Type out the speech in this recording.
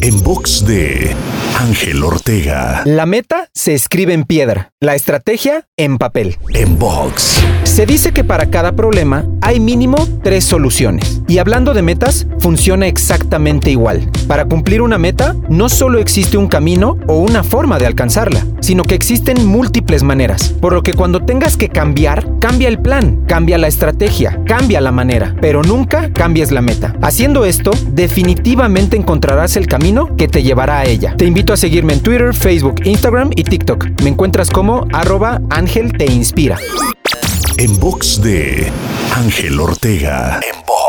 En box de Ángel Ortega. La meta se escribe en piedra, la estrategia en papel. En box. Se dice que para cada problema hay mínimo tres soluciones. Y hablando de metas, funciona exactamente igual. Para cumplir una meta, no solo existe un camino o una forma de alcanzarla, sino que existen múltiples maneras. Por lo que cuando tengas que cambiar, cambia el plan, cambia la estrategia, cambia la manera, pero nunca cambies la meta. Haciendo esto, definitivamente encontrarás el camino que te llevará a ella. Te invito a seguirme en Twitter, Facebook, Instagram y TikTok. Me encuentras como arroba Ángel Te Inspira. En box de Ángel Ortega. En box.